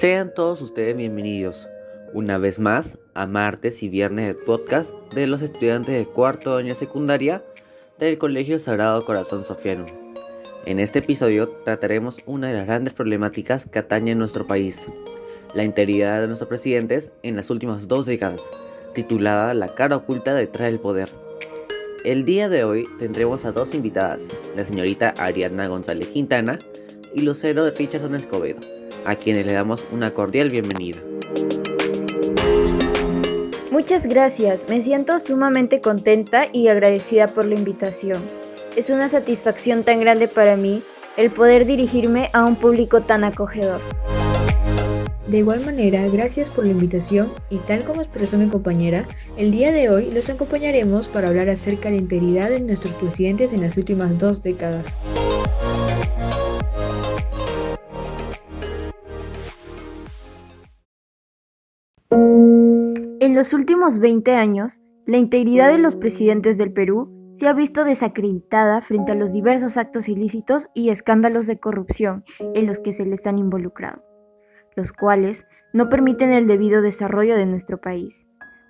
Sean todos ustedes bienvenidos una vez más a martes y viernes del podcast de los estudiantes de cuarto año de secundaria del Colegio Sagrado Corazón Sofiano. En este episodio trataremos una de las grandes problemáticas que atañe a nuestro país, la integridad de nuestros presidentes en las últimas dos décadas, titulada La cara oculta detrás del poder. El día de hoy tendremos a dos invitadas, la señorita Ariadna González Quintana y Lucero Richardson Escobedo a quienes le damos una cordial bienvenida. Muchas gracias, me siento sumamente contenta y agradecida por la invitación. Es una satisfacción tan grande para mí el poder dirigirme a un público tan acogedor. De igual manera, gracias por la invitación y tal como expresó mi compañera, el día de hoy los acompañaremos para hablar acerca de la integridad de nuestros presidentes en las últimas dos décadas. Los últimos 20 años, la integridad de los presidentes del Perú se ha visto desacreditada frente a los diversos actos ilícitos y escándalos de corrupción en los que se les han involucrado, los cuales no permiten el debido desarrollo de nuestro país,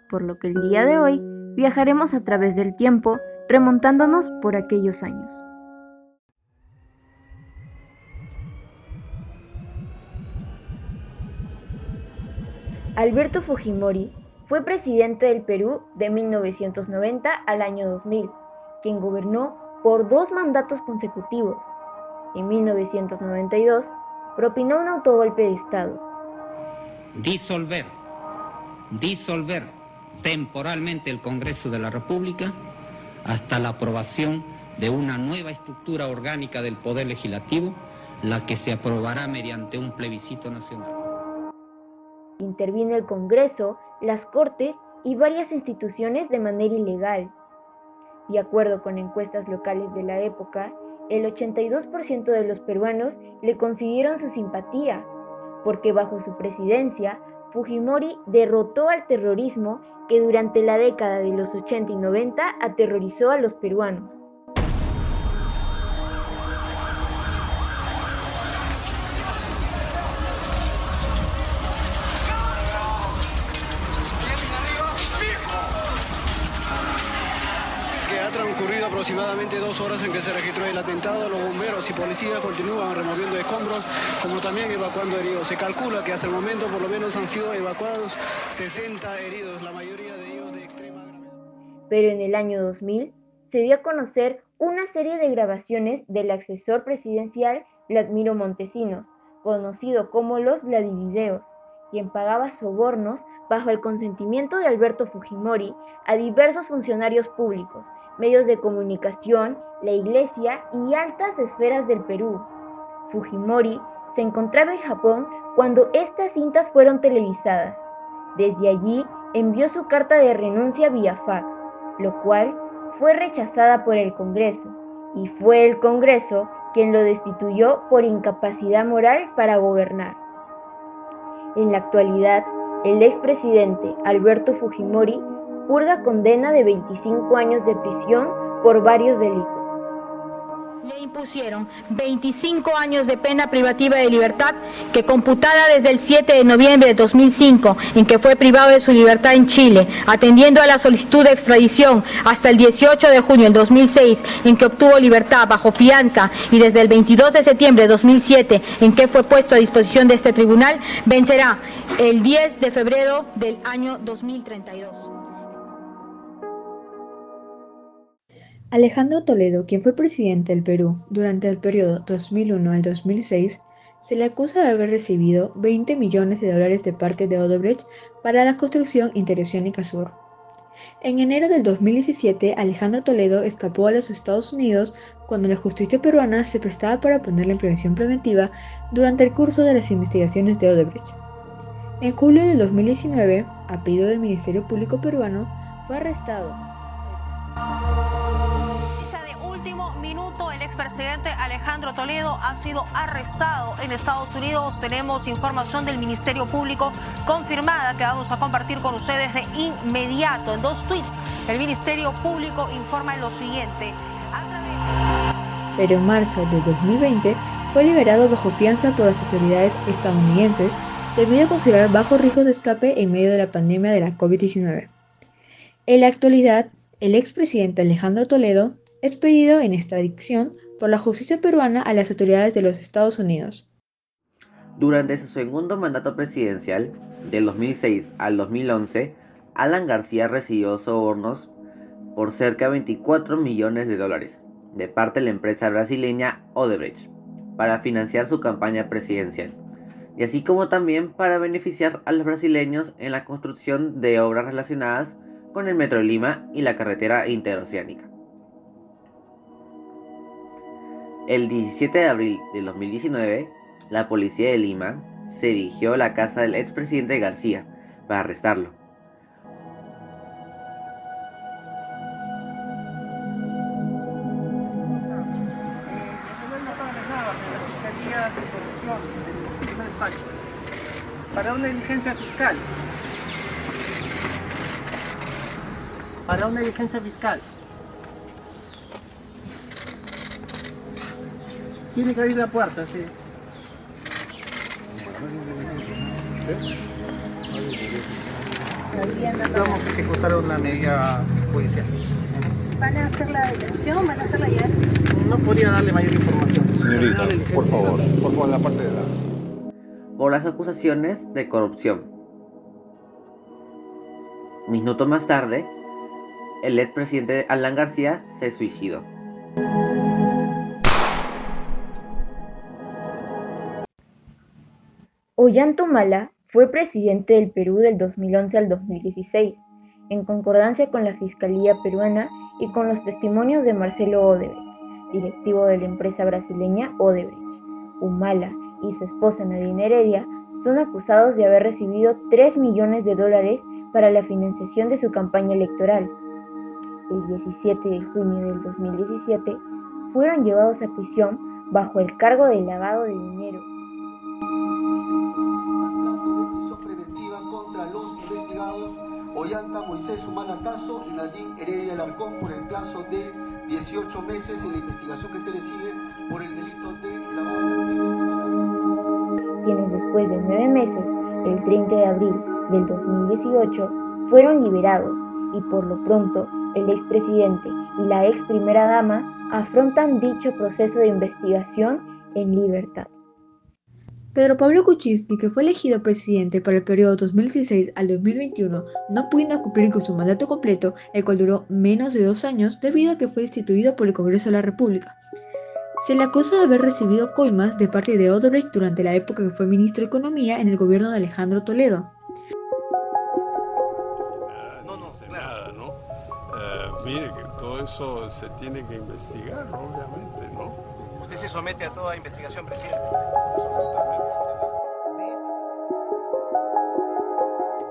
por lo que el día de hoy viajaremos a través del tiempo remontándonos por aquellos años. Alberto Fujimori fue presidente del Perú de 1990 al año 2000, quien gobernó por dos mandatos consecutivos. En 1992 propinó un autogolpe de Estado. Disolver, disolver temporalmente el Congreso de la República hasta la aprobación de una nueva estructura orgánica del Poder Legislativo, la que se aprobará mediante un plebiscito nacional. Interviene el Congreso las Cortes y varias instituciones de manera ilegal. De acuerdo con encuestas locales de la época, el 82% de los peruanos le consiguieron su simpatía, porque bajo su presidencia, Fujimori derrotó al terrorismo que durante la década de los 80 y 90 aterrorizó a los peruanos. Aproximadamente dos horas en que se registró el atentado. Los bomberos y policías continúan removiendo escombros, como también evacuando heridos. Se calcula que hasta el momento por lo menos han sido evacuados 60 heridos, la mayoría de ellos de extrema gravedad. Pero en el año 2000 se dio a conocer una serie de grabaciones del asesor presidencial Vladimiro Montesinos, conocido como los Vladivideos quien pagaba sobornos bajo el consentimiento de Alberto Fujimori a diversos funcionarios públicos, medios de comunicación, la iglesia y altas esferas del Perú. Fujimori se encontraba en Japón cuando estas cintas fueron televisadas. Desde allí envió su carta de renuncia vía fax, lo cual fue rechazada por el Congreso, y fue el Congreso quien lo destituyó por incapacidad moral para gobernar. En la actualidad, el expresidente Alberto Fujimori purga condena de 25 años de prisión por varios delitos le impusieron 25 años de pena privativa de libertad que computada desde el 7 de noviembre de 2005 en que fue privado de su libertad en Chile, atendiendo a la solicitud de extradición hasta el 18 de junio del 2006 en que obtuvo libertad bajo fianza y desde el 22 de septiembre de 2007 en que fue puesto a disposición de este tribunal, vencerá el 10 de febrero del año 2032. Alejandro Toledo, quien fue presidente del Perú durante el periodo 2001 al 2006, se le acusa de haber recibido 20 millones de dólares de parte de Odebrecht para la construcción interoceánica sur. En enero del 2017, Alejandro Toledo escapó a los Estados Unidos cuando la justicia peruana se prestaba para ponerle en prevención preventiva durante el curso de las investigaciones de Odebrecht. En julio del 2019, a pedido del Ministerio Público peruano, fue arrestado expresidente Alejandro Toledo ha sido arrestado en Estados Unidos. Tenemos información del Ministerio Público confirmada que vamos a compartir con ustedes de inmediato. En dos tweets, el Ministerio Público informa lo siguiente. Pero en marzo de 2020 fue liberado bajo fianza por las autoridades estadounidenses debido a considerar bajos riesgos de escape en medio de la pandemia de la COVID-19. En la actualidad, el expresidente Alejandro Toledo es pedido en extradición por la justicia peruana a las autoridades de los Estados Unidos. Durante su segundo mandato presidencial, del 2006 al 2011, Alan García recibió sobornos por cerca de 24 millones de dólares de parte de la empresa brasileña Odebrecht para financiar su campaña presidencial, y así como también para beneficiar a los brasileños en la construcción de obras relacionadas con el Metro Lima y la carretera interoceánica. El 17 de abril de 2019, la policía de Lima se dirigió a la casa del expresidente García para arrestarlo. Para una diligencia fiscal. Para una diligencia fiscal. Tiene que abrir la puerta, sí. Vamos a ejecutar una medida judicial. ¿Van a hacer la detención? ¿Van a hacerla ayer? No podría darle mayor información. Señorita, por favor, por favor, la parte de edad. Por las acusaciones de corrupción. Minutos más tarde, el expresidente Alan García se suicidó. Ollantumala fue presidente del Perú del 2011 al 2016, en concordancia con la Fiscalía peruana y con los testimonios de Marcelo Odebrecht, directivo de la empresa brasileña Odebrecht. Humala y su esposa Nadine Heredia son acusados de haber recibido 3 millones de dólares para la financiación de su campaña electoral. El 17 de junio del 2017 fueron llevados a prisión bajo el cargo de lavado de dinero Ollanta Moisés Humana Tazo y Nadine Heredia Alarcón por el plazo de 18 meses en la investigación que se le sigue por el delito de lavado de activos. Quienes después de nueve meses, el 30 de abril del 2018, fueron liberados y por lo pronto el expresidente y la ex primera dama afrontan dicho proceso de investigación en libertad. Pedro Pablo Kuczynski, que fue elegido presidente para el periodo 2016 al 2021, no pudiendo cumplir con su mandato completo, el cual duró menos de dos años debido a que fue destituido por el Congreso de la República. Se le acusa de haber recibido coimas de parte de Odebrecht durante la época que fue ministro de Economía en el gobierno de Alejandro Toledo. No, no, nada, ¿no? Eh, mire que todo eso se tiene que investigar, obviamente, ¿no? ¿Usted se somete a toda investigación, presidente?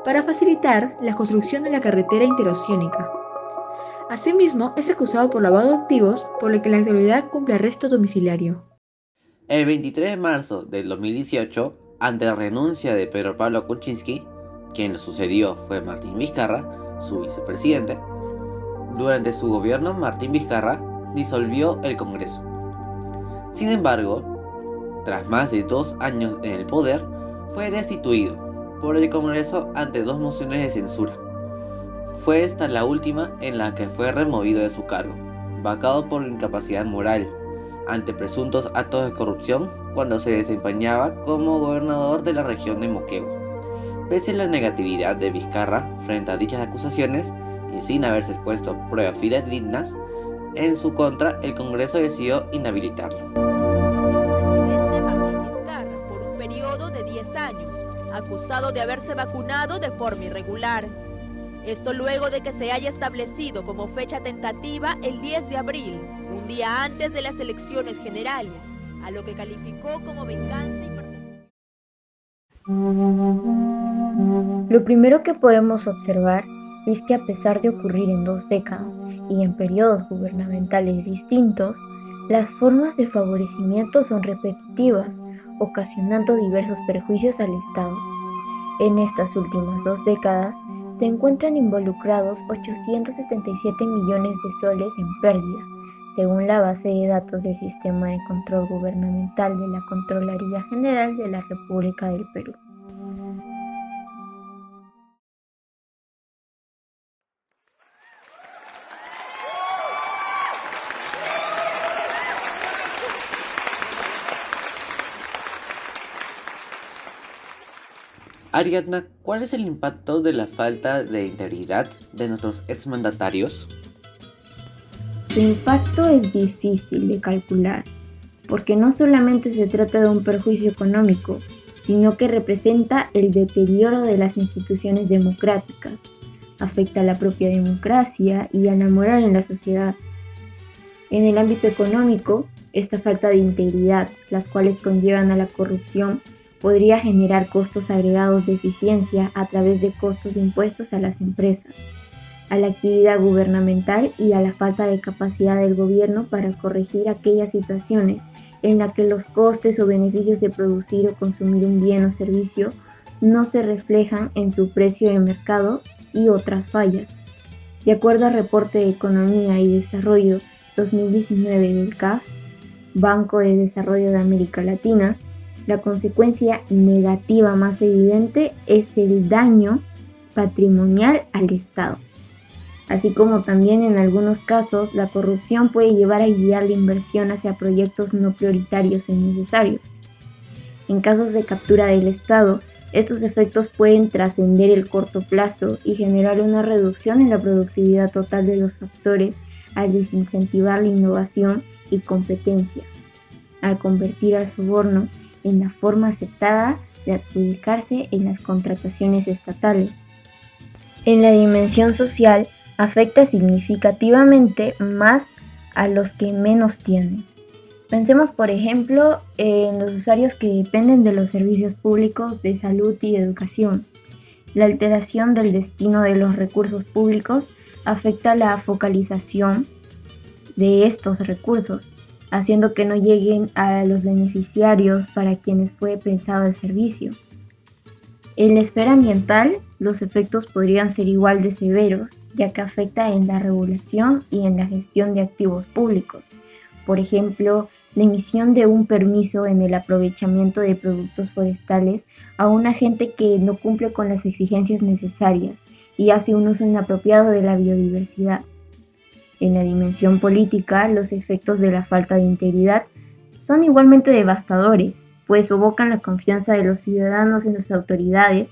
para facilitar la construcción de la carretera interoceánica. Asimismo, es acusado por lavado de activos, por lo que en la actualidad cumple arresto domiciliario. El 23 de marzo del 2018, ante la renuncia de Pedro Pablo Kuczynski, quien lo sucedió fue Martín Vizcarra, su vicepresidente, durante su gobierno Martín Vizcarra disolvió el Congreso. Sin embargo, tras más de dos años en el poder, fue destituido por el Congreso ante dos mociones de censura. Fue esta la última en la que fue removido de su cargo, vacado por incapacidad moral, ante presuntos actos de corrupción cuando se desempeñaba como gobernador de la región de Moquegua. Pese a la negatividad de Vizcarra frente a dichas acusaciones y sin haberse expuesto pruebas fidedignas, en su contra el Congreso decidió inhabilitarlo. acusado de haberse vacunado de forma irregular. Esto luego de que se haya establecido como fecha tentativa el 10 de abril, un día antes de las elecciones generales, a lo que calificó como venganza y persecución. Lo primero que podemos observar es que a pesar de ocurrir en dos décadas y en periodos gubernamentales distintos, las formas de favorecimiento son repetitivas, ocasionando diversos perjuicios al Estado. En estas últimas dos décadas se encuentran involucrados 877 millones de soles en pérdida, según la base de datos del Sistema de Control Gubernamental de la Contraloría General de la República del Perú. Ariadna, ¿cuál es el impacto de la falta de integridad de nuestros exmandatarios? Su impacto es difícil de calcular, porque no solamente se trata de un perjuicio económico, sino que representa el deterioro de las instituciones democráticas, afecta a la propia democracia y a la moral en la sociedad. En el ámbito económico, esta falta de integridad, las cuales conllevan a la corrupción, podría generar costos agregados de eficiencia a través de costos impuestos a las empresas, a la actividad gubernamental y a la falta de capacidad del gobierno para corregir aquellas situaciones en las que los costes o beneficios de producir o consumir un bien o servicio no se reflejan en su precio de mercado y otras fallas. De acuerdo al reporte de Economía y Desarrollo 2019 del CAF, Banco de Desarrollo de América Latina, la consecuencia negativa más evidente es el daño patrimonial al Estado. Así como también en algunos casos la corrupción puede llevar a guiar la inversión hacia proyectos no prioritarios e innecesarios. En casos de captura del Estado, estos efectos pueden trascender el corto plazo y generar una reducción en la productividad total de los factores al desincentivar la innovación y competencia, al convertir al soborno en la forma aceptada de adjudicarse en las contrataciones estatales. En la dimensión social, afecta significativamente más a los que menos tienen. Pensemos, por ejemplo, en los usuarios que dependen de los servicios públicos de salud y educación. La alteración del destino de los recursos públicos afecta la focalización de estos recursos, haciendo que no lleguen a los beneficiarios para quienes fue pensado el servicio. En la esfera ambiental, los efectos podrían ser igual de severos, ya que afecta en la regulación y en la gestión de activos públicos. Por ejemplo, la emisión de un permiso en el aprovechamiento de productos forestales a un agente que no cumple con las exigencias necesarias y hace un uso inapropiado de la biodiversidad. En la dimensión política, los efectos de la falta de integridad son igualmente devastadores, pues evocan la confianza de los ciudadanos en las autoridades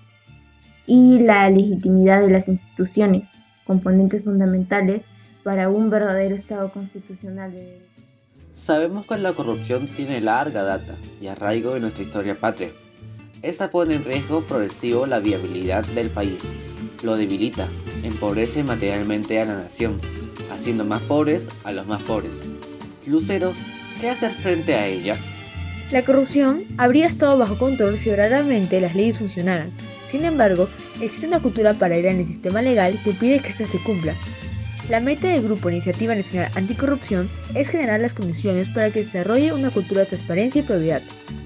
y la legitimidad de las instituciones, componentes fundamentales para un verdadero Estado constitucional. Sabemos que la corrupción tiene larga data y arraigo en nuestra historia patria. Esta pone en riesgo progresivo la viabilidad del país, lo debilita, empobrece materialmente a la nación, haciendo más pobres a los más pobres. Lucero, ¿qué hacer frente a ella? La corrupción habría estado bajo control si verdaderamente las leyes funcionaran. Sin embargo, existe una cultura paralela en el sistema legal que impide que ésta se cumpla, la meta del Grupo Iniciativa Nacional Anticorrupción es generar las condiciones para que se desarrolle una cultura de transparencia y probidad.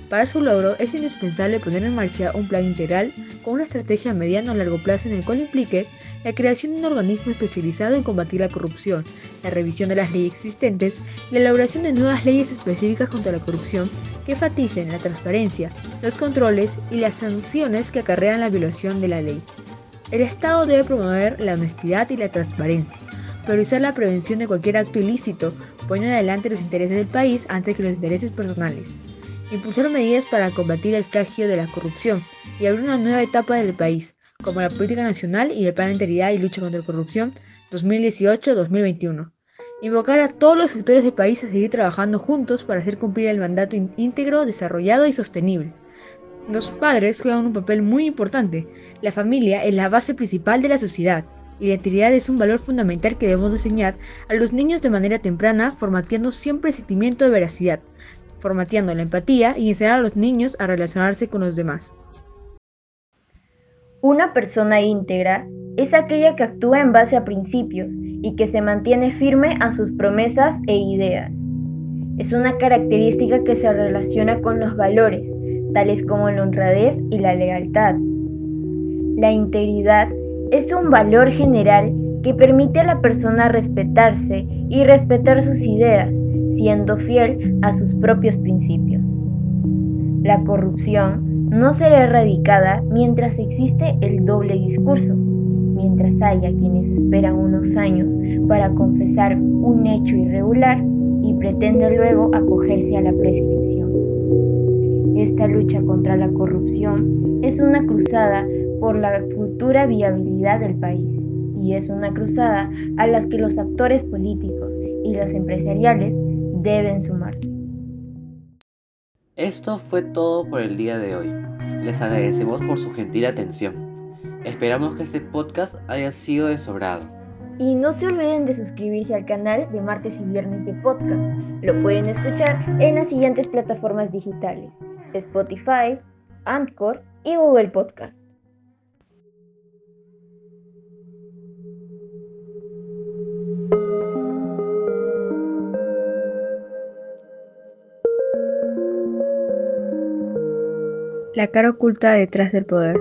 Para su logro es indispensable poner en marcha un plan integral con una estrategia a mediano o largo plazo en el cual implique la creación de un organismo especializado en combatir la corrupción, la revisión de las leyes existentes, la elaboración de nuevas leyes específicas contra la corrupción que enfaticen la transparencia, los controles y las sanciones que acarrean la violación de la ley. El Estado debe promover la honestidad y la transparencia, priorizar la prevención de cualquier acto ilícito, poniendo adelante los intereses del país antes que los intereses personales, impulsar medidas para combatir el flagio de la corrupción y abrir una nueva etapa del país, como la política nacional y el plan de integridad y lucha contra la corrupción 2018-2021. Invocar a todos los sectores del país a seguir trabajando juntos para hacer cumplir el mandato íntegro, desarrollado y sostenible. Los padres juegan un papel muy importante. La familia es la base principal de la sociedad y la integridad es un valor fundamental que debemos enseñar a los niños de manera temprana, formateando siempre el sentimiento de veracidad, formateando la empatía y enseñar a los niños a relacionarse con los demás. Una persona íntegra es aquella que actúa en base a principios y que se mantiene firme a sus promesas e ideas. Es una característica que se relaciona con los valores, tales como la honradez y la lealtad. La integridad es un valor general que permite a la persona respetarse y respetar sus ideas, siendo fiel a sus propios principios. La corrupción no será erradicada mientras existe el doble discurso, mientras haya quienes esperan unos años para confesar un hecho irregular y pretenden luego acogerse a la prescripción. Esta lucha contra la corrupción es una cruzada por la futura viabilidad del país y es una cruzada a las que los actores políticos y los empresariales deben sumarse. Esto fue todo por el día de hoy. Les agradecemos por su gentil atención. Esperamos que este podcast haya sido de sobrado. Y no se olviden de suscribirse al canal de martes y viernes de podcast. Lo pueden escuchar en las siguientes plataformas digitales: Spotify, Anchor y Google Podcast. La cara oculta detrás del poder.